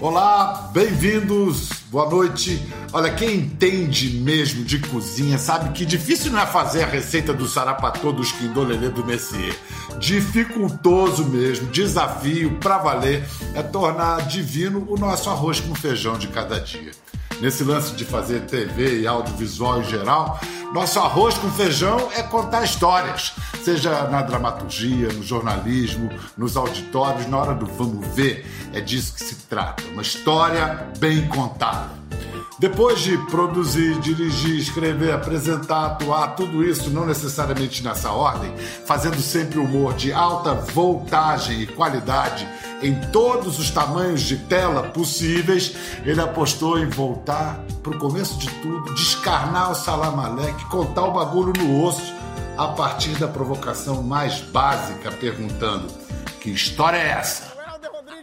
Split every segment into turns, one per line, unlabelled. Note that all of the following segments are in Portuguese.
Olá, bem-vindos, boa noite. Olha, quem entende mesmo de cozinha sabe que difícil não é fazer a receita do sarapatou do esquindolelê do Messier. Dificultoso mesmo, desafio para valer é tornar divino o nosso arroz com feijão de cada dia. Nesse lance de fazer TV e audiovisual em geral, nosso arroz com feijão é contar histórias, seja na dramaturgia, no jornalismo, nos auditórios, na hora do vamos ver. É disso que se trata, uma história bem contada. Depois de produzir, dirigir, escrever, apresentar, atuar, tudo isso não necessariamente nessa ordem, fazendo sempre humor de alta voltagem e qualidade em todos os tamanhos de tela possíveis, ele apostou em voltar para o começo de tudo, descarnar o Salamaleque, contar o bagulho no osso, a partir da provocação mais básica, perguntando: que história é essa?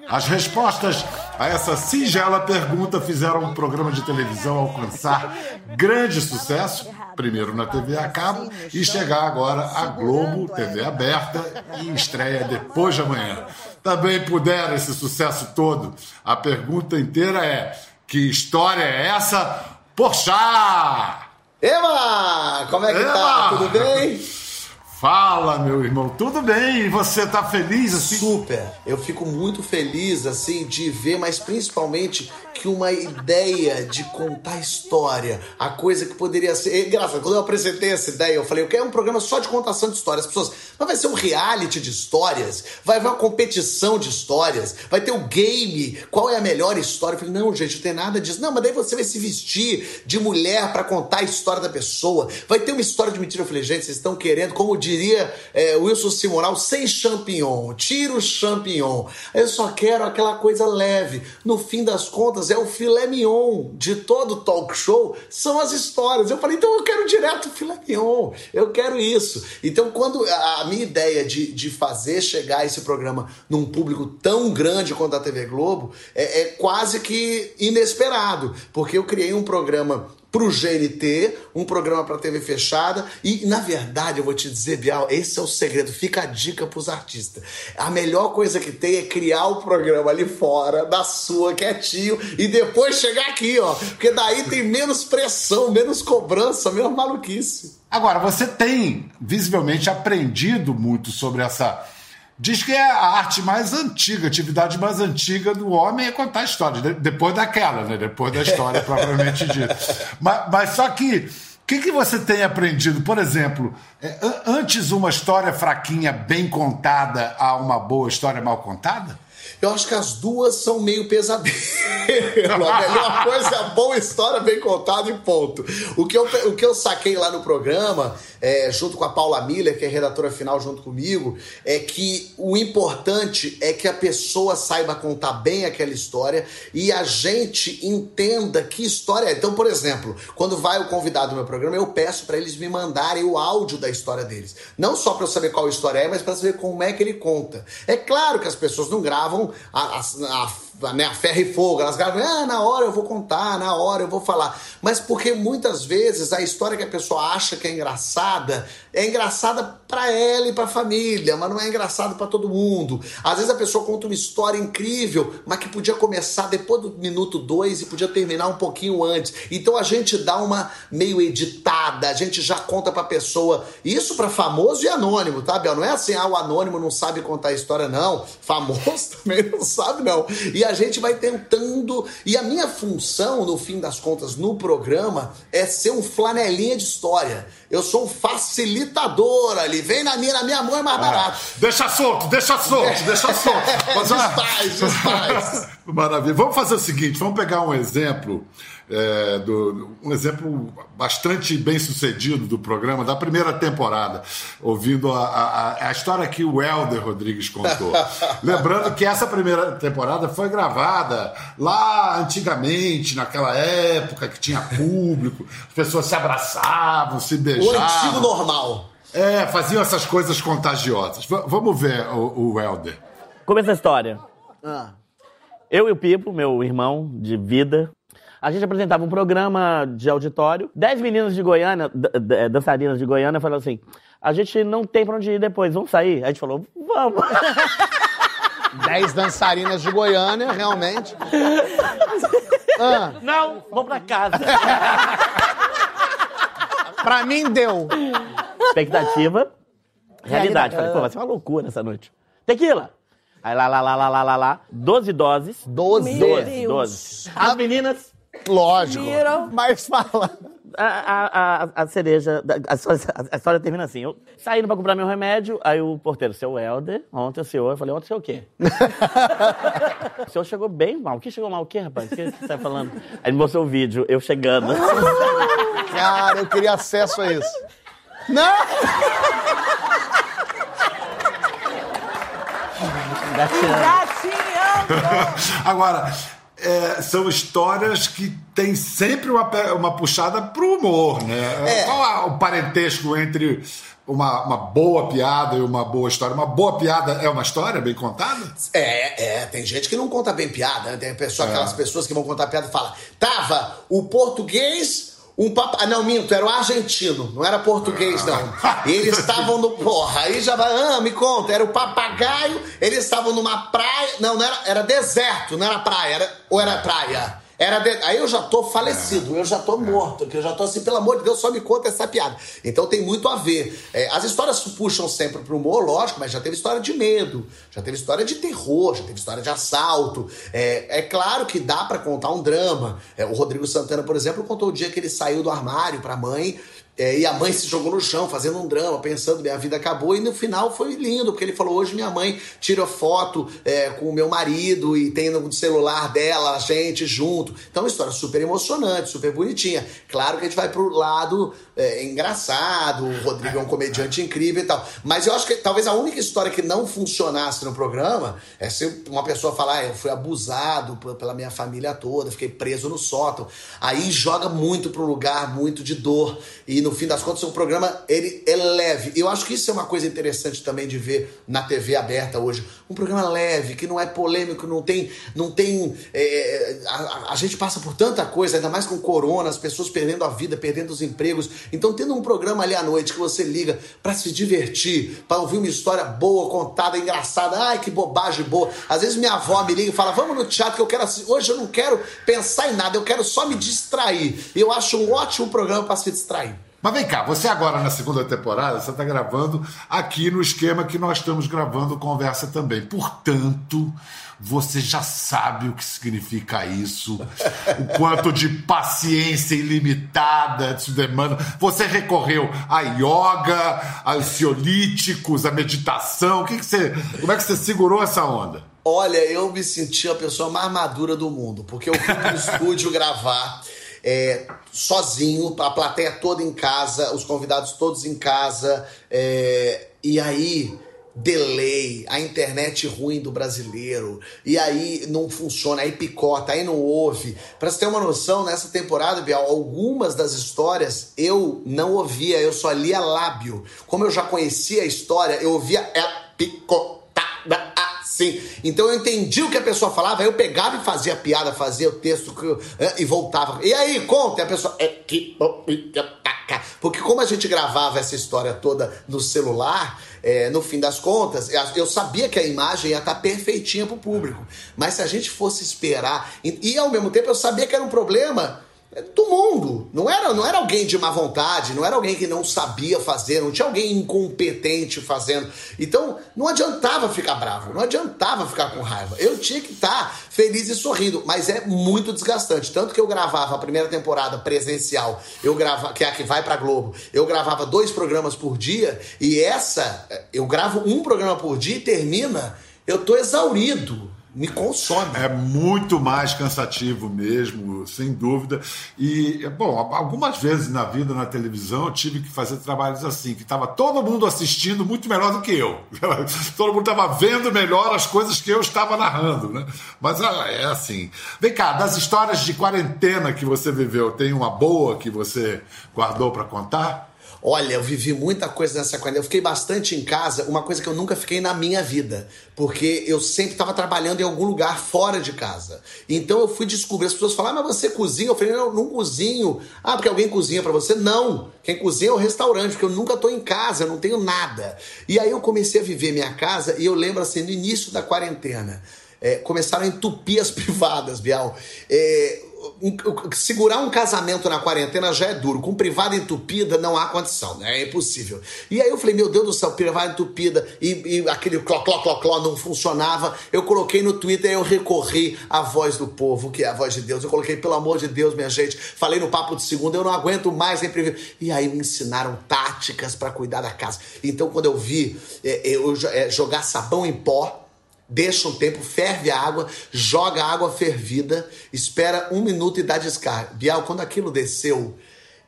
As respostas a essa singela pergunta fizeram um programa de televisão alcançar grande sucesso, primeiro na TV a cabo e chegar agora à Globo, TV aberta e estreia depois de amanhã. Também puderam esse sucesso todo. A pergunta inteira é: que história é essa? Porchá!
Eva! Como é que Eva! tá? Tudo bem?
Fala, meu irmão, tudo bem? E você tá feliz assim?
Super. Eu fico muito feliz assim de ver, mas principalmente que uma ideia de contar história, a coisa que poderia ser. É engraçado, quando eu apresentei essa ideia, eu falei, eu quero um programa só de contação de histórias. As pessoas, mas vai ser um reality de histórias? Vai haver uma competição de histórias? Vai ter o um game? Qual é a melhor história? Eu falei, não, gente, não tem nada disso. Não, mas daí você vai se vestir de mulher para contar a história da pessoa. Vai ter uma história de mentira. Eu falei, gente, vocês estão querendo, como diria é, Wilson Simonal, sem champignon, tira o champignon. Eu só quero aquela coisa leve. No fim das contas, é o filé mignon de todo talk show, são as histórias. Eu falei, então eu quero direto filé mignon, eu quero isso. Então, quando a minha ideia de, de fazer chegar esse programa num público tão grande quanto a TV Globo é, é quase que inesperado, porque eu criei um programa para o GNT, um programa para TV fechada. E, na verdade, eu vou te dizer, Bial, esse é o segredo. Fica a dica para os artistas. A melhor coisa que tem é criar o programa ali fora, da sua, quietinho, e depois chegar aqui, ó. Porque daí tem menos pressão, menos cobrança, menos maluquice.
Agora, você tem visivelmente aprendido muito sobre essa Diz que é a arte mais antiga, a atividade mais antiga do homem é contar histórias, depois daquela, né? Depois da história propriamente dita. Mas, mas só que o que, que você tem aprendido? Por exemplo, é, antes uma história fraquinha bem contada a uma boa história mal contada?
Eu acho que as duas são meio pesadelo. A melhor coisa é a boa história bem contada e ponto. O que eu, o que eu saquei lá no programa, é, junto com a Paula Miller, que é redatora final junto comigo, é que o importante é que a pessoa saiba contar bem aquela história e a gente entenda que história é. Então, por exemplo, quando vai o convidado no meu programa, eu peço para eles me mandarem o áudio da história deles. Não só para eu saber qual história é, mas para saber como é que ele conta. É claro que as pessoas não gravam a, a, a, né, a ferro e fogo, elas gravam, ah, na hora eu vou contar, na hora eu vou falar. Mas porque muitas vezes a história que a pessoa acha que é engraçada é engraçada para ela e para a família, mas não é engraçado para todo mundo. Às vezes a pessoa conta uma história incrível, mas que podia começar depois do minuto dois e podia terminar um pouquinho antes. Então a gente dá uma meio editada, a gente já conta para a pessoa. Isso para famoso e anônimo, tá, Bel? Não é assim, ah, o anônimo não sabe contar a história, não. Famoso também não sabe, não. E a gente vai tentando. E a minha função, no fim das contas, no programa, é ser um flanelinha de história. Eu sou um facilitador ali. Vem na minha, na minha mão é mais ah, barato. Ah,
deixa solto, deixa solto, deixa solto.
desfaz, desfaz.
Maravilha. Vamos fazer o seguinte, vamos pegar um exemplo é, do, um exemplo bastante bem sucedido do programa, da primeira temporada, ouvindo a, a, a história que o Helder Rodrigues contou. Lembrando que essa primeira temporada foi gravada lá antigamente, naquela época que tinha público, as pessoas se abraçavam, se beijavam. O
antigo normal.
É, faziam essas coisas contagiosas. V vamos ver o, o Helder.
Começa a história. Ah. Eu e o Pipo, meu irmão de vida, A gente apresentava um programa de auditório. Dez meninas de Goiânia, dançarinas de Goiânia, falaram assim: a gente não tem pra onde ir depois, vamos sair? A gente falou, vamos.
Dez dançarinas de Goiânia, realmente.
Ah. Não, vou pra casa.
pra mim deu.
Expectativa, realidade. Falei, pô, vai ser uma loucura essa noite. Tequila! Aí lá, lá, lá, lá, lá, lá, lá. Doze doses.
Doze?
Doze, doze. As meninas...
Lógico. Mas fala.
A, a, a, a cereja, a, a, história termina assim. Eu saindo pra comprar meu remédio, aí o porteiro, seu Helder, ontem o senhor, eu falei, ontem o senhor o quê? o senhor chegou bem mal. O que chegou mal? O quê, rapaz? O que você tá falando? Aí ele mostrou o vídeo, eu chegando.
Cara, eu queria acesso a isso. Não!
Gatinhando! Agora, é, são histórias que têm sempre uma, uma puxada pro humor, né? É. Qual o parentesco entre uma, uma boa piada e uma boa história? Uma boa piada é uma história bem contada?
É, é. Tem gente que não conta bem piada, né? Tem pessoa, é. aquelas pessoas que vão contar piada e falam: tava o português um pap... Ah, não, minto, era o argentino, não era português, não. E eles estavam no. Porra, aí já vai. Ah, me conta, era o papagaio, eles estavam numa praia. Não, não era, era deserto, não era praia, era, ou era praia? Era de... Aí eu já tô falecido, eu já tô morto, que eu já tô assim, pelo amor de Deus, só me conta essa piada. Então tem muito a ver. É, as histórias puxam sempre pro humor, lógico, mas já teve história de medo, já teve história de terror, já teve história de assalto. É, é claro que dá para contar um drama. É, o Rodrigo Santana, por exemplo, contou o dia que ele saiu do armário pra mãe é, e a mãe se jogou no chão, fazendo um drama, pensando, minha vida acabou. E no final foi lindo, porque ele falou: hoje minha mãe tira foto é, com o meu marido e tem no celular dela a gente junto. Então, uma história super emocionante, super bonitinha. Claro que a gente vai pro lado é, engraçado, o Rodrigo é um comediante incrível e tal. Mas eu acho que talvez a única história que não funcionasse no programa é se uma pessoa falar: ah, eu fui abusado pela minha família toda, fiquei preso no sótão. Aí joga muito pro lugar, muito de dor. E no no fim das contas, o programa ele é leve. Eu acho que isso é uma coisa interessante também de ver na TV aberta hoje. Um programa leve, que não é polêmico, não tem. Não tem é, a, a, gente passa por tanta coisa, ainda mais com corona, as pessoas perdendo a vida, perdendo os empregos. Então, tendo um programa ali à noite que você liga para se divertir, para ouvir uma história boa, contada, engraçada. Ai, que bobagem boa. Às vezes minha avó me liga e fala: Vamos no teatro que eu quero assistir. Hoje eu não quero pensar em nada, eu quero só me distrair. Eu acho um ótimo programa para se distrair.
Mas vem cá, você agora na segunda temporada, você está gravando aqui no esquema que nós estamos gravando conversa também. Portanto, você já sabe o que significa isso, o quanto de paciência ilimitada isso demanda. Você recorreu à yoga, aos ciolíticos, à meditação. O que, que você, como é que você segurou essa onda?
Olha, eu me senti a pessoa mais madura do mundo, porque eu fui pro estúdio gravar é, sozinho, a plateia toda em casa, os convidados todos em casa, é, e aí delay, a internet ruim do brasileiro, e aí não funciona, aí picota, aí não ouve. Pra você ter uma noção, nessa temporada, Bial, algumas das histórias eu não ouvia, eu só lia lábio. Como eu já conhecia a história, eu ouvia ela picotada Sim. Então eu entendi o que a pessoa falava, aí eu pegava e fazia piada, fazia o texto e voltava. E aí, conta, e a pessoa. É que. Porque como a gente gravava essa história toda no celular, é, no fim das contas, eu sabia que a imagem ia estar perfeitinha pro público. Mas se a gente fosse esperar. E, e ao mesmo tempo eu sabia que era um problema do mundo. Não era, não era alguém de má vontade, não era alguém que não sabia fazer, não tinha alguém incompetente fazendo. Então, não adiantava ficar bravo, não adiantava ficar com raiva. Eu tinha que estar feliz e sorrindo, mas é muito desgastante. Tanto que eu gravava a primeira temporada presencial, eu gravava, que é a que vai pra Globo, eu gravava dois programas por dia, e essa, eu gravo um programa por dia e termina, eu tô exaurido me consome.
É muito mais cansativo mesmo, sem dúvida. E, bom, algumas vezes na vida, na televisão, eu tive que fazer trabalhos assim, que estava todo mundo assistindo muito melhor do que eu. todo mundo estava vendo melhor as coisas que eu estava narrando, né? Mas ah, é assim. Vem cá, das histórias de quarentena que você viveu, tem uma boa que você guardou para contar?
Olha, eu vivi muita coisa nessa quarentena. Eu fiquei bastante em casa, uma coisa que eu nunca fiquei na minha vida. Porque eu sempre estava trabalhando em algum lugar fora de casa. Então eu fui descobrir, as pessoas falaram, ah, mas você cozinha? Eu falei, não, não cozinho. Ah, porque alguém cozinha para você? Não. Quem cozinha é o restaurante, porque eu nunca estou em casa, eu não tenho nada. E aí eu comecei a viver minha casa e eu lembro assim, no início da quarentena, é, começaram a entupir as privadas, Bial. É, segurar um casamento na quarentena já é duro. Com privada entupida não há condição, né? É impossível. E aí eu falei, meu Deus do céu, privada entupida e, e aquele cló, cló, cló, cló não funcionava. Eu coloquei no Twitter, eu recorri à voz do povo, que é a voz de Deus. Eu coloquei, pelo amor de Deus, minha gente. Falei no papo de segunda, eu não aguento mais imprevisível. E aí me ensinaram táticas para cuidar da casa. Então quando eu vi é, eu, é, jogar sabão em pó, deixa um tempo, ferve a água, joga a água fervida, espera um minuto e dá descarga. Bial, quando aquilo desceu,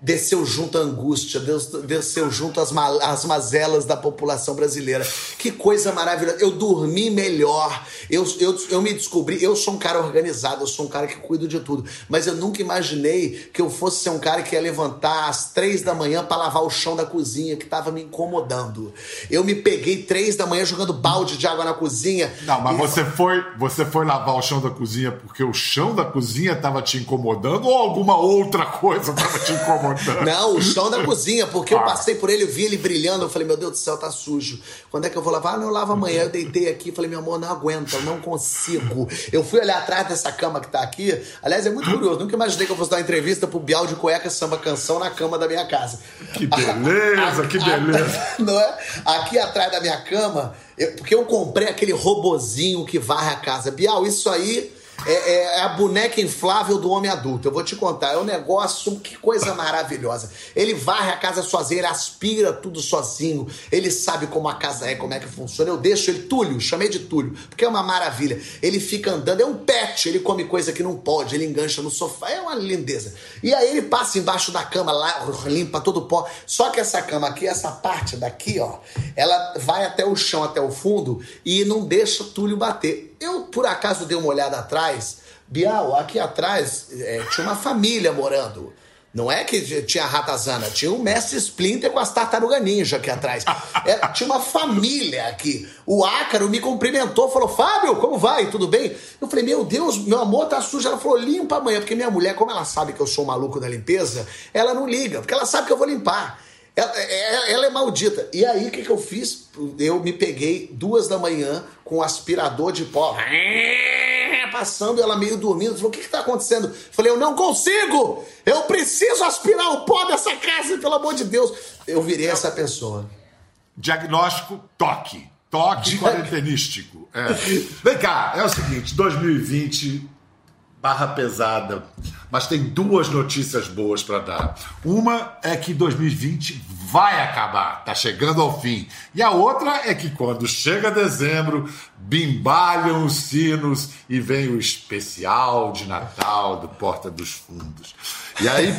desceu junto à angústia, desceu junto às, ma às mazelas da população brasileira. Que coisa maravilhosa. Eu dormi melhor, eu, eu, eu me descobri. Eu sou um cara organizado, eu sou um cara que cuido de tudo, mas eu nunca imaginei que eu fosse ser um cara que ia levantar às três da manhã para lavar o chão da cozinha, que estava me incomodando. Eu me peguei três da manhã jogando balde de água na cozinha.
Não, mas e... você, foi, você foi lavar o chão da cozinha porque o chão da cozinha estava te incomodando ou alguma outra coisa estava te incomodando?
Não, o chão da cozinha, porque eu ah. passei por ele, eu vi ele brilhando, eu falei, meu Deus do céu, tá sujo. Quando é que eu vou lavar? Ah, não, eu lavo amanhã. Eu deitei aqui e falei, meu amor, não aguento, eu não consigo. Eu fui olhar atrás dessa cama que tá aqui. Aliás, é muito curioso, nunca imaginei que eu fosse dar uma entrevista pro Bial de Cueca Samba Canção na cama da minha casa.
Que beleza, que beleza.
não é? Aqui atrás da minha cama, eu, porque eu comprei aquele robozinho que varre a casa. Bial, isso aí é, é, é, a boneca inflável do homem adulto. Eu vou te contar, é um negócio, que coisa maravilhosa. Ele varre a casa sozinho, ele aspira tudo sozinho, ele sabe como a casa é, como é que funciona. Eu deixo ele, Túlio, chamei de Túlio, porque é uma maravilha. Ele fica andando, é um pet, ele come coisa que não pode, ele engancha no sofá, é uma lindeza. E aí ele passa embaixo da cama lá, limpa todo o pó. Só que essa cama aqui, essa parte daqui, ó, ela vai até o chão, até o fundo e não deixa Túlio bater. Eu, por acaso, dei uma olhada atrás. Bial, aqui atrás é, tinha uma família morando. Não é que tinha ratazana, tinha o mestre Splinter com as tartarugas ninja aqui atrás. É, tinha uma família aqui. O Ácaro me cumprimentou, falou: Fábio, como vai? Tudo bem? Eu falei: Meu Deus, meu amor tá sujo. Ela falou: Limpa amanhã, porque minha mulher, como ela sabe que eu sou maluco da limpeza, ela não liga, porque ela sabe que eu vou limpar. Ela, é, ela, é maldita. E aí, o que, que eu fiz? Eu me peguei duas da manhã com um aspirador de pó. Passando, ela meio dormindo. Falou: O que está acontecendo? Falei: Eu não consigo! Eu preciso aspirar o pó dessa casa, pelo amor de Deus. Eu virei essa pessoa.
Diagnóstico: toque. Toque quarentenístico. É. Vem cá, é o seguinte: 2020 barra pesada, mas tem duas notícias boas para dar. Uma é que 2020 vai acabar, tá chegando ao fim. E a outra é que quando chega dezembro, bimbalham os sinos e vem o especial de Natal do Porta dos Fundos. E aí,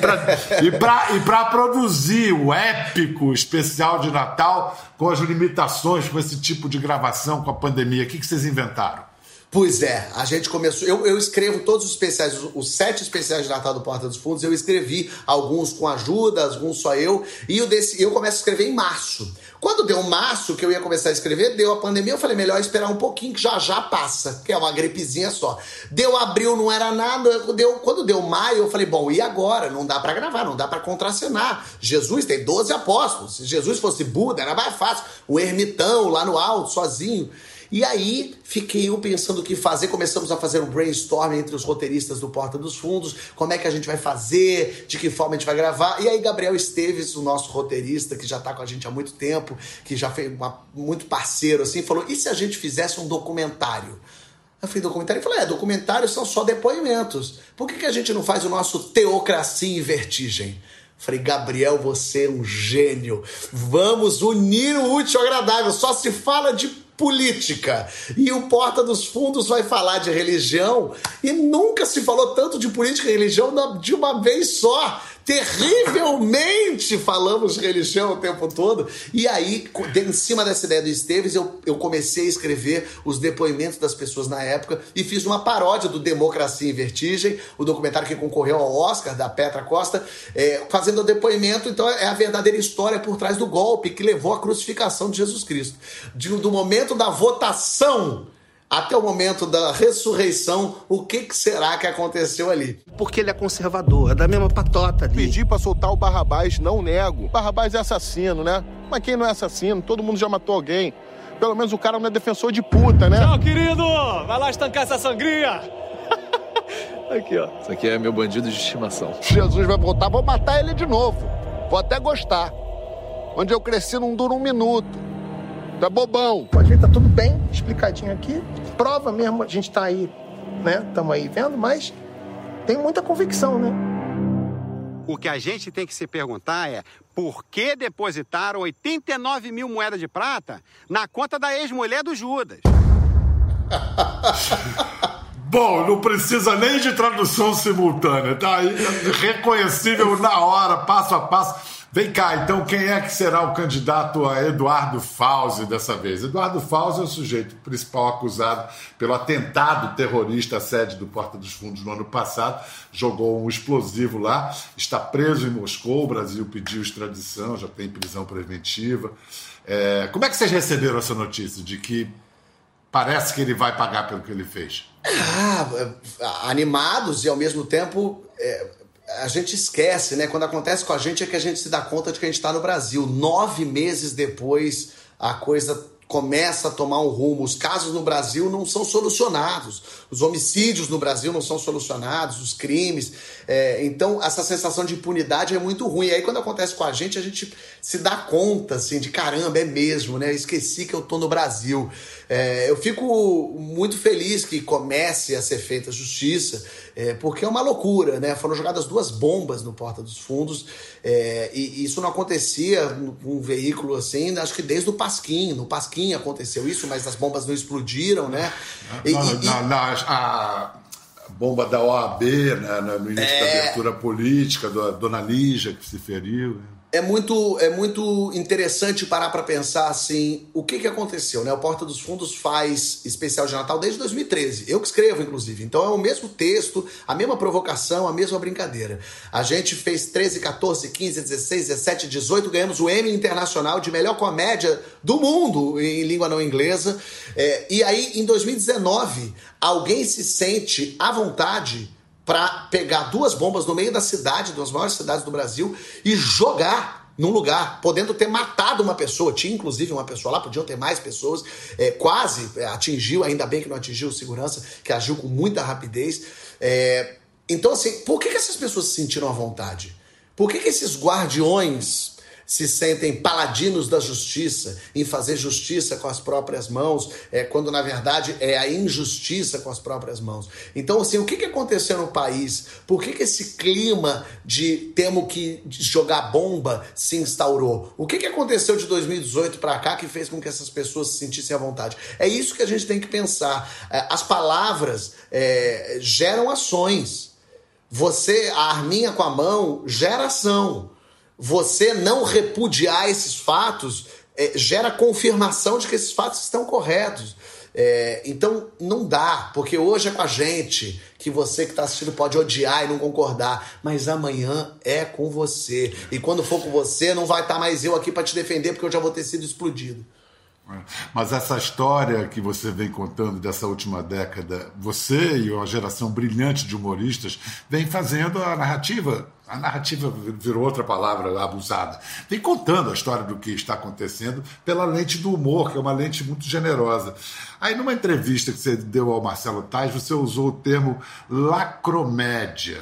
para produzir o épico especial de Natal, com as limitações, com esse tipo de gravação, com a pandemia, o que, que vocês inventaram?
Pois é, a gente começou. Eu, eu escrevo todos os especiais, os, os, sete especiais de Natal do Porta dos Fundos. Eu escrevi alguns com ajuda, alguns só eu. E eu, desse, eu começo a escrever em março. Quando deu março, que eu ia começar a escrever, deu a pandemia. Eu falei, melhor esperar um pouquinho, que já já passa, que é uma gripezinha só. Deu abril, não era nada. Deu, quando deu maio, eu falei, bom, e agora? Não dá para gravar, não dá para contracenar. Jesus tem 12 apóstolos. Se Jesus fosse Buda, era mais fácil. O ermitão lá no alto, sozinho. E aí fiquei eu pensando o que fazer. Começamos a fazer um brainstorming entre os roteiristas do Porta dos Fundos, como é que a gente vai fazer, de que forma a gente vai gravar. E aí Gabriel Esteves, o nosso roteirista, que já está com a gente há muito tempo, que já foi uma, muito parceiro, assim, falou: e se a gente fizesse um documentário? Eu falei, documentário? Ele falou, é, documentários são só depoimentos. Por que, que a gente não faz o nosso Teocracia em Vertigem? Falei, Gabriel, você é um gênio. Vamos unir o útil ao agradável. Só se fala de política. E o Porta dos Fundos vai falar de religião e nunca se falou tanto de política e religião de uma vez só. Terrivelmente falamos religião o tempo todo. E aí, em cima dessa ideia do Esteves, eu, eu comecei a escrever os depoimentos das pessoas na época e fiz uma paródia do Democracia em Vertigem, o documentário que concorreu ao Oscar, da Petra Costa, é, fazendo o depoimento. Então, é a verdadeira história por trás do golpe que levou à crucificação de Jesus Cristo. De, do momento da votação até o momento da ressurreição, o que, que, será que aconteceu ali?
Porque ele é conservador, é da mesma patota ali.
Pedi pra soltar o Barrabás, não nego. Barrabás é assassino, né? Mas quem não é assassino? Todo mundo já matou alguém. Pelo menos o cara não é defensor de puta, né?
Tchau, querido! Vai lá estancar essa sangria!
aqui, ó. Isso aqui é meu bandido de estimação.
Jesus vai voltar, vou matar ele de novo. Vou até gostar. Onde eu cresci não dura um minuto. Tu é bobão.
A gente tá tudo bem explicadinho aqui. Prova mesmo, a gente tá aí, né? Estamos aí vendo, mas tem muita convicção, né?
O que a gente tem que se perguntar é por que depositaram 89 mil moedas de prata na conta da ex-mulher do Judas?
Bom, não precisa nem de tradução simultânea, tá aí reconhecível na hora, passo a passo. Vem cá, então, quem é que será o candidato a Eduardo Fauzi dessa vez? Eduardo Fauzi é o sujeito principal acusado pelo atentado terrorista à sede do Porta dos Fundos no ano passado. Jogou um explosivo lá, está preso em Moscou. O Brasil pediu extradição, já tem prisão preventiva. É, como é que vocês receberam essa notícia de que parece que ele vai pagar pelo que ele fez?
Ah, animados e ao mesmo tempo. É a gente esquece, né? Quando acontece com a gente é que a gente se dá conta de que a gente está no Brasil. Nove meses depois, a coisa começa a tomar um rumo. Os casos no Brasil não são solucionados, os homicídios no Brasil não são solucionados, os crimes. É, então, essa sensação de impunidade é muito ruim. E aí, quando acontece com a gente, a gente se dá conta, assim, de caramba, é mesmo, né? Esqueci que eu tô no Brasil. É, eu fico muito feliz que comece a ser feita justiça, é, porque é uma loucura, né? Foram jogadas duas bombas no Porta dos Fundos é, e isso não acontecia com um veículo assim, acho que desde o Pasquim. No Pasquim aconteceu isso, mas as bombas não explodiram, né?
E, e, a bomba da OAB, né, no início da é. abertura política, da Dona Lígia que se feriu. Né?
É muito, é muito interessante parar para pensar assim, o que, que aconteceu, né? O Porta dos Fundos faz especial de Natal desde 2013. Eu que escrevo, inclusive. Então é o mesmo texto, a mesma provocação, a mesma brincadeira. A gente fez 13, 14, 15, 16, 17, 18, ganhamos o Emmy Internacional de melhor comédia do mundo em língua não inglesa. É, e aí, em 2019, alguém se sente à vontade para pegar duas bombas no meio da cidade, das maiores cidades do Brasil, e jogar num lugar, podendo ter matado uma pessoa. Tinha inclusive uma pessoa lá, podiam ter mais pessoas. É, quase é, atingiu, ainda bem que não atingiu o segurança, que agiu com muita rapidez. É, então, assim, por que, que essas pessoas se sentiram à vontade? Por que, que esses guardiões se sentem paladinos da justiça, em fazer justiça com as próprias mãos, é, quando na verdade é a injustiça com as próprias mãos. Então, assim, o que, que aconteceu no país? Por que, que esse clima de temos que jogar bomba se instaurou? O que, que aconteceu de 2018 para cá que fez com que essas pessoas se sentissem à vontade? É isso que a gente tem que pensar. É, as palavras é, geram ações. Você, a arminha com a mão, gera ação você não repudiar esses fatos é, gera confirmação de que esses fatos estão corretos. É, então não dá, porque hoje é com a gente que você que está assistindo pode odiar e não concordar, mas amanhã é com você. E quando for com você, não vai estar tá mais eu aqui para te defender, porque eu já vou ter sido explodido.
É. Mas essa história que você vem contando dessa última década, você e uma geração brilhante de humoristas vem fazendo a narrativa a narrativa virou outra palavra abusada. Vem contando a história do que está acontecendo pela lente do humor, que é uma lente muito generosa. Aí, numa entrevista que você deu ao Marcelo Tais, você usou o termo lacromédia,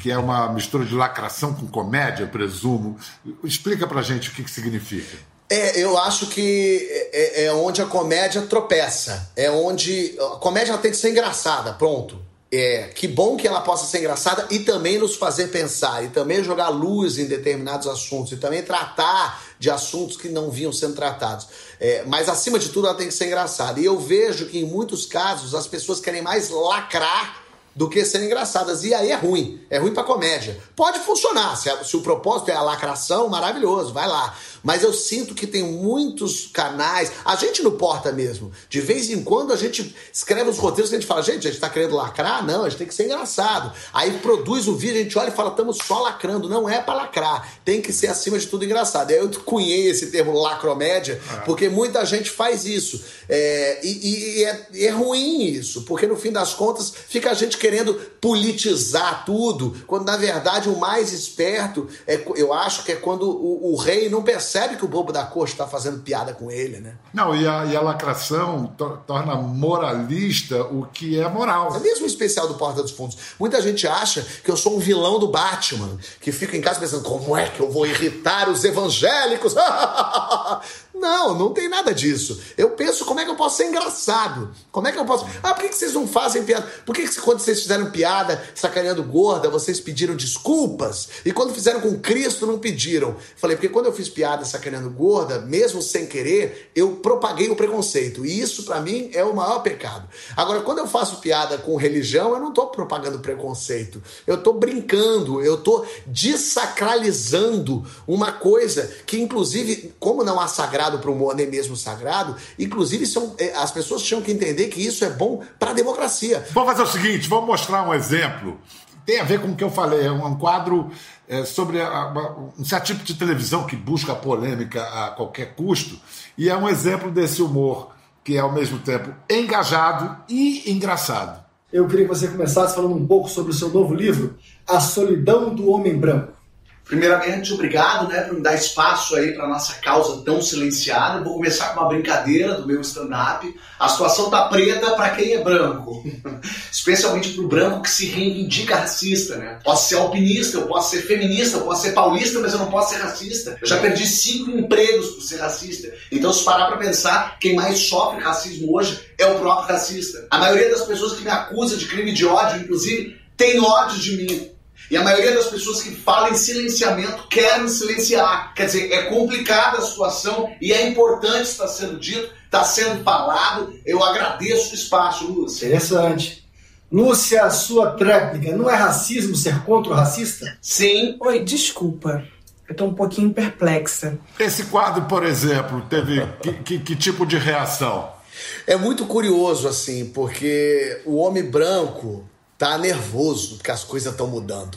que é uma mistura de lacração com comédia, presumo. Explica pra gente o que, que significa.
É, eu acho que é, é onde a comédia tropeça. É onde. A comédia tem que ser engraçada, pronto. É, que bom que ela possa ser engraçada e também nos fazer pensar, e também jogar luz em determinados assuntos, e também tratar de assuntos que não vinham sendo tratados. É, mas acima de tudo, ela tem que ser engraçada. E eu vejo que em muitos casos as pessoas querem mais lacrar do que serem engraçadas. E aí é ruim. É ruim pra comédia. Pode funcionar. Se, a, se, o propósito é a lacração, maravilhoso, vai lá. Mas eu sinto que tem muitos canais. A gente no Porta mesmo. De vez em quando a gente escreve os roteiros que a gente fala, gente, a gente tá querendo lacrar? Não, a gente tem que ser engraçado. Aí produz o vídeo, a gente olha e fala, estamos só lacrando. Não é pra lacrar. Tem que ser acima de tudo engraçado. Aí eu cunhei esse termo lacromédia, é. porque muita gente faz isso. É, e, e é, é ruim isso, porque no fim das contas fica a gente querendo politizar tudo, quando na verdade o mais esperto, é, eu acho que é quando o, o rei não percebe que o bobo da corte está fazendo piada com ele, né?
Não, e a, e a lacração to, torna moralista o que é moral.
É mesmo o especial do Porta dos Fundos. Muita gente acha que eu sou um vilão do Batman, que fica em casa pensando, como é que eu vou irritar os evangélicos? Não, não tem nada disso. Eu penso como é que eu posso ser engraçado. Como é que eu posso. Ah, por que, vocês não fazem piada? Por que, que quando vocês fizeram piada sacaneando gorda, vocês pediram desculpas? E quando fizeram com Cristo, não pediram? Falei, porque quando eu fiz piada sacaneando gorda, mesmo sem querer, eu propaguei o preconceito. E isso, para mim, é o maior pecado. Agora, quando eu faço piada com religião, eu não tô propagando preconceito. Eu tô brincando, eu tô desacralizando uma coisa que, inclusive, como não há sagrado sagrado para o humor, nem mesmo sagrado. Inclusive, são, é, as pessoas tinham que entender que isso é bom para a democracia.
Vamos fazer o seguinte: vamos mostrar um exemplo. Tem a ver com o que eu falei, é um quadro é, sobre a, a, um certo tipo de televisão que busca polêmica a qualquer custo, e é um exemplo desse humor que é ao mesmo tempo engajado e engraçado.
Eu queria que você começasse falando um pouco sobre o seu novo livro, A Solidão do Homem Branco.
Primeiramente, obrigado né, por me dar espaço aí para nossa causa tão silenciada. Vou começar com uma brincadeira do meu stand-up. A situação tá preta para quem é branco, especialmente para o branco que se reivindica racista. Né? Posso ser alpinista, eu posso ser feminista, eu posso ser paulista, mas eu não posso ser racista. Eu já perdi cinco empregos por ser racista. Então, se parar para pensar, quem mais sofre racismo hoje é o próprio racista. A maioria das pessoas que me acusa de crime de ódio, inclusive, tem ódio de mim. E a maioria das pessoas que falam em silenciamento querem silenciar. Quer dizer, é complicada a situação e é importante estar sendo dito, está sendo falado. Eu agradeço o espaço, Lúcia.
Interessante. Lúcia, a sua tréplica, não é racismo ser contra o racista?
Sim.
Oi, desculpa. Eu estou um pouquinho perplexa.
Esse quadro, por exemplo, teve que, que, que tipo de reação?
É muito curioso, assim, porque o homem branco tá nervoso porque as coisas estão mudando.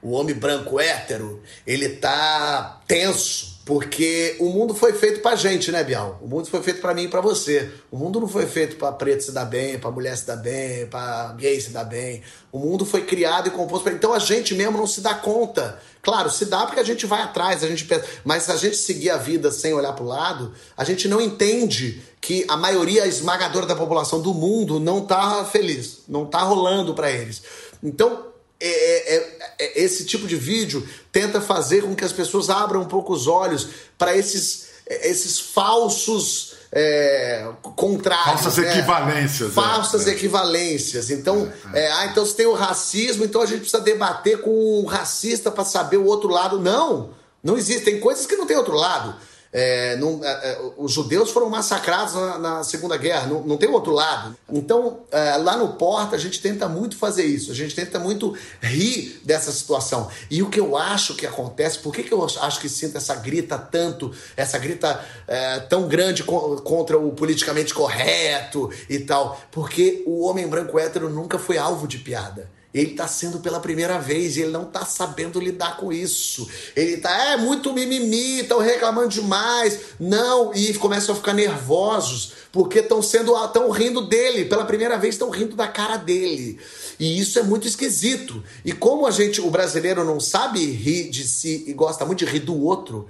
O homem branco hétero, ele tá tenso porque o mundo foi feito pra gente, né, Bial? O mundo foi feito para mim e pra você. O mundo não foi feito para preto se dar bem, para mulher se dar bem, para gay se dar bem. O mundo foi criado e composto para Então a gente mesmo não se dá conta. Claro, se dá porque a gente vai atrás, a gente pensa, mas se a gente seguir a vida sem olhar pro lado, a gente não entende que a maioria esmagadora da população do mundo não tá feliz, não tá rolando para eles. Então, é, é, é, é, esse tipo de vídeo tenta fazer com que as pessoas abram um pouco os olhos para esses, esses falsos é, contrários.
Falsas né? equivalências.
Falsas equivalências. Então, ah, então se tem o racismo, então a gente precisa debater com o racista para saber o outro lado. Não, não existe. Tem coisas que não tem outro lado. É, não, é, é, os judeus foram massacrados na, na Segunda Guerra, não, não, tem outro lado. Então, é, lá no Porta, a gente tenta muito fazer isso, a gente tenta muito rir dessa situação. E o que eu acho que acontece, por que, que eu acho que sinto essa grita tanto, essa grita é, tão grande co contra o politicamente correto e tal? Porque o homem branco hétero nunca foi alvo de piada. Ele está sendo pela primeira vez e ele não está sabendo lidar com isso. Ele está, é muito mimimi, estão reclamando demais. Não, e começam a ficar nervosos porque estão sendo, estão rindo dele. Pela primeira vez estão rindo da cara dele. E isso é muito esquisito. E como a gente, o brasileiro não sabe rir de si e gosta muito de rir do outro,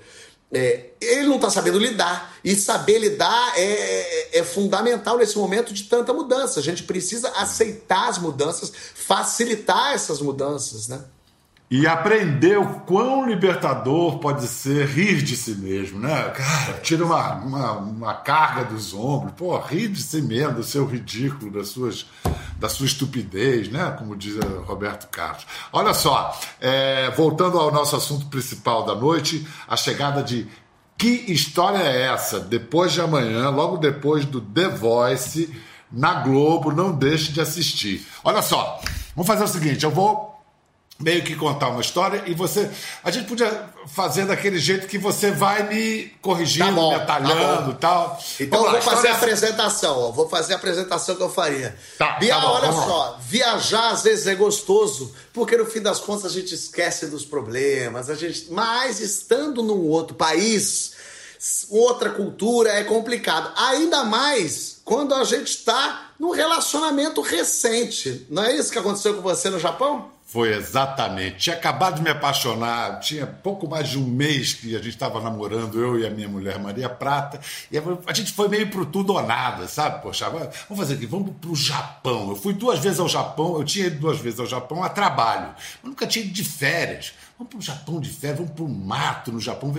é, ele não está sabendo lidar. E saber lidar é, é, é, fundamental nesse momento de tanta mudança. A gente precisa aceitar as mudanças, facilitar essas mudanças, né?
E aprender o quão libertador pode ser rir de si mesmo, né? Cara, tira uma, uma, uma carga dos ombros. Pô, rir de si mesmo, do seu ridículo, das suas da sua estupidez, né? Como diz Roberto Carlos. Olha só, é, voltando ao nosso assunto principal da noite, a chegada de que história é essa? Depois de amanhã, logo depois do The Voice, na Globo, não deixe de assistir. Olha só, vamos fazer o seguinte, eu vou meio que contar uma história e você. A gente podia fazer daquele jeito que você vai me corrigindo,
Tá bom,
me atalhando e
tá
tal.
Então eu vou fazer a
história-
apresentação, ó. Vou fazer a apresentação que eu faria.
Tá,
Bial,
tá bom,
olha só, viajar às vezes é gostoso, porque no fim das contas a gente esquece dos problemas, a gente, mas estando num outro país, outra cultura é complicado. Ainda mais quando a gente está num relacionamento recente. Não é isso que aconteceu com você no Japão?
Foi exatamente. Tinha acabado de me apaixonar, tinha pouco mais de um mês que a gente estava namorando, eu e a minha mulher Maria Prata, e a gente foi meio pro tudo ou nada, sabe? Poxa, vamos fazer aqui, vamos pro Japão. Eu fui duas vezes ao Japão, eu tinha ido duas vezes ao Japão a trabalho, mas nunca tinha ido de férias. Vamos pro Japão de férias, vamos pro mato no Japão.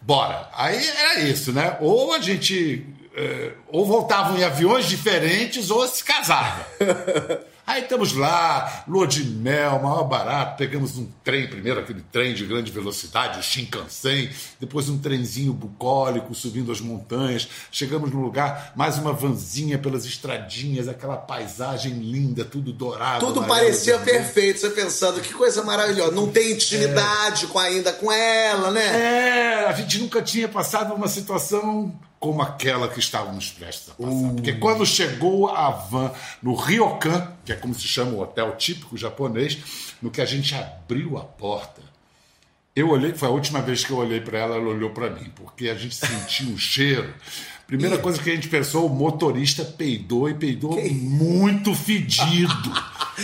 Bora. Aí era isso, né? Ou a gente. eh, ou voltavam em aviões diferentes, ou se casava. Aí estamos lá, lua de mel, maior barato, pegamos um trem, primeiro aquele trem de grande velocidade, o Shinkansen, depois um trenzinho bucólico subindo as montanhas, chegamos no lugar, mais uma vanzinha pelas estradinhas, aquela paisagem linda, tudo dourado.
Tudo parecia perfeito, você pensando, que coisa maravilhosa. Não tem intimidade com ainda com ela, né?
É, a gente nunca tinha passado uma situação como aquela que estávamos prestes a passar. Porque quando chegou a van no Ryokan, que é como se chama o hotel típico japonês, no que a gente abriu a porta, eu olhei, foi a última vez que eu olhei para ela, ela olhou para mim, porque a gente sentiu um cheiro. Primeira coisa que a gente pensou, o motorista peidou e peidou muito fedido.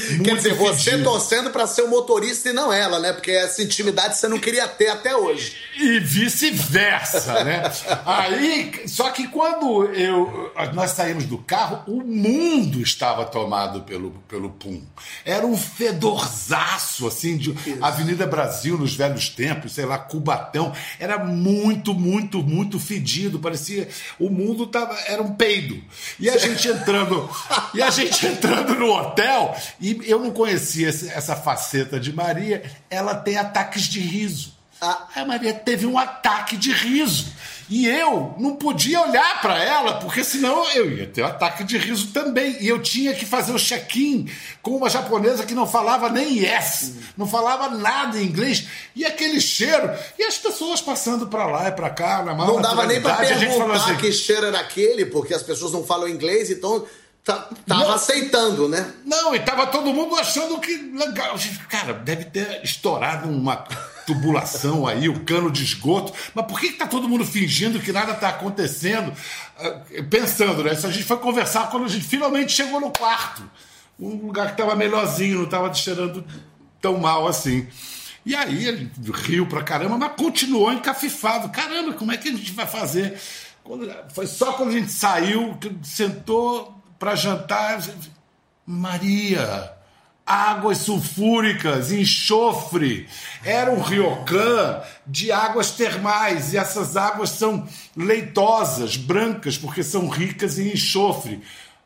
Quer
Muito
dizer, você torcendo pra ser o motorista e não ela, né? Porque essa intimidade você não queria ter até hoje.
E vice-versa, né? Aí, só que quando eu, nós saímos do carro, o mundo estava tomado pelo, pelo pum. Era um fedorzaço, assim, de Avenida Brasil nos velhos tempos, sei lá, Cubatão. Era muito, muito, muito fedido. Parecia. O mundo tava, era um peido. E a gente entrando. e a gente entrando no hotel, e eu não conhecia essa faceta de Maria, ela tem ataques de riso. A Maria teve um ataque de riso. E eu não podia olhar para ela, porque senão eu ia ter um ataque de riso também. E eu tinha que fazer o check-in com uma japonesa que não falava nem yes, não falava nada em inglês. E aquele cheiro. E as pessoas passando para lá e para cá, na maior
Não dava nem pra
naturalidade, a gente falou
perguntar
assim,
que cheiro era aquele, porque as pessoas não falam inglês, então tá- tava
Não.
aceitando, né?
Não, e tava todo mundo achando que legal. Cara, deve ter estourado uma tubulação aí, o cano de esgoto. Mas por que, que tá todo mundo fingindo que nada tá acontecendo? Ah, Pensando, né? Isso a gente foi conversar quando a gente finalmente chegou no quarto. Um lugar que tava melhorzinho, não tava cheirando tão mal assim. E aí ele riu pra caramba, mas continuou encafifado. Caramba, como é que a gente vai fazer? Quando- foi só quando a gente saiu, que sentou pra jantar. Maria, águas sulfúricas, enxofre. Era um ryokan de águas termais e essas águas são leitosas, brancas, porque são ricas em enxofre.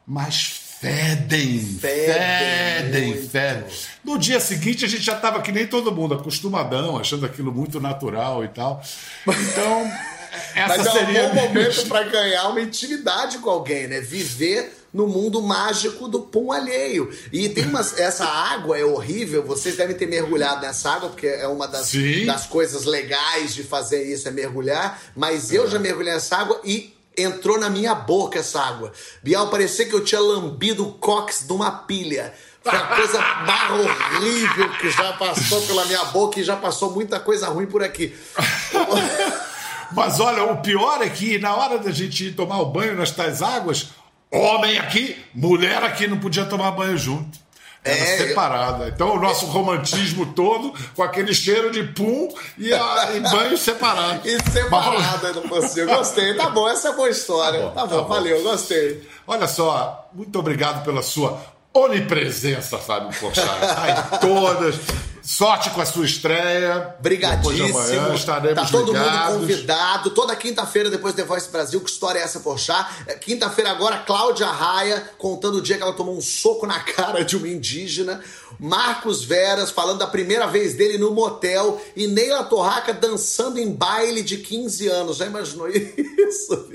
Mas fedem, fedem,
muito.
fedem. No dia seguinte a gente já estava que nem todo mundo, acostumadão, achando aquilo muito natural e tal. Então, essa
Mas é um
seria.
bom momento pra ganhar uma intimidade com alguém, né? Viver no mundo mágico do pum alheio. E tem umas. Essa água é horrível, vocês devem ter mergulhado nessa água, porque é uma das,
Sim.
das coisas legais de fazer isso, é mergulhar. Mas eu já mergulhei nessa água e. Entrou na minha boca essa água. Bial, parecia que eu tinha lambido o cox de uma pilha. Foi a coisa mais horrível que já passou pela minha boca e já passou muita coisa ruim por aqui.
Mas olha, o pior é que na hora da gente tomar o banho nas tais águas, homem aqui, mulher aqui não podia tomar banho junto. Era
É,
separada. Então o nosso romantismo todo com aquele cheiro de pum e, a, e banho separado.
E separado ainda por cima. Gostei. Tá bom, essa é boa história.
Tá
Tá
bom,
bom,
tá bom.
valeu, gostei.
Olha só, muito obrigado pela sua onipresença, Fábio Porchat. Tá em todas. Sorte com a sua estreia. De amanhã
Brigadíssimo.
estaremos
tá todo
ligados.
mundo convidado. Toda quinta-feira, depois The Voice Brasil, que história é essa, Porchat? É, Quinta-feira agora, Cláudia Raia contando o dia que ela tomou um soco na cara de uma indígena. Marcos Veras falando da primeira vez dele no motel. E Neila Torraca dançando em baile de 15 anos. Já imaginou isso?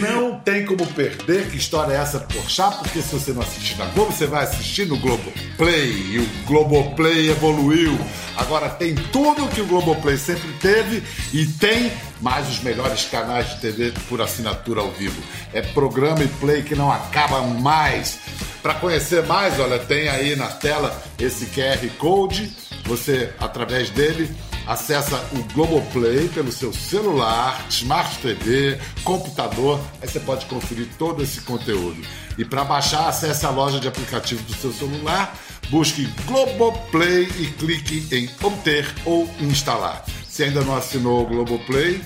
Não tem como perder. Que história é essa, Porchat? Porque se você não assistir na Globo, você vai assistir no Globoplay. E o Globoplay evoluiu. Agora tem tudo que o Globoplay sempre teve e tem mais os melhores canais de TV por assinatura ao vivo. É programa e play que não acaba mais. Para conhecer mais, olha, tem aí na tela esse QR Code. Você, através dele, acessa o Globoplay pelo seu celular, Smart TV, computador. Aí você pode conferir todo esse conteúdo. E para baixar, acesse a loja de aplicativos do seu celular, busque Globoplay e clique em obter ou instalar. Se ainda não assinou o Globoplay,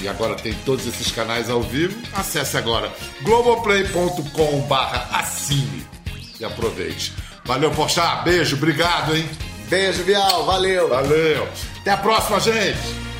e agora tem todos esses canais ao vivo, acesse agora globoplay.com/assine e aproveite. Valeu, Pochá, beijo, obrigado, hein?
Beijo, Bial, valeu.
Valeu. Até a próxima, gente.